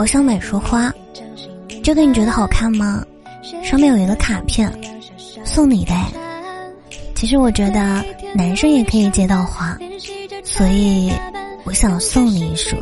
我想买束花，这个你觉得好看吗？上面有一个卡片送你的。其实我觉得男生也可以接到花，所以我想送你一束。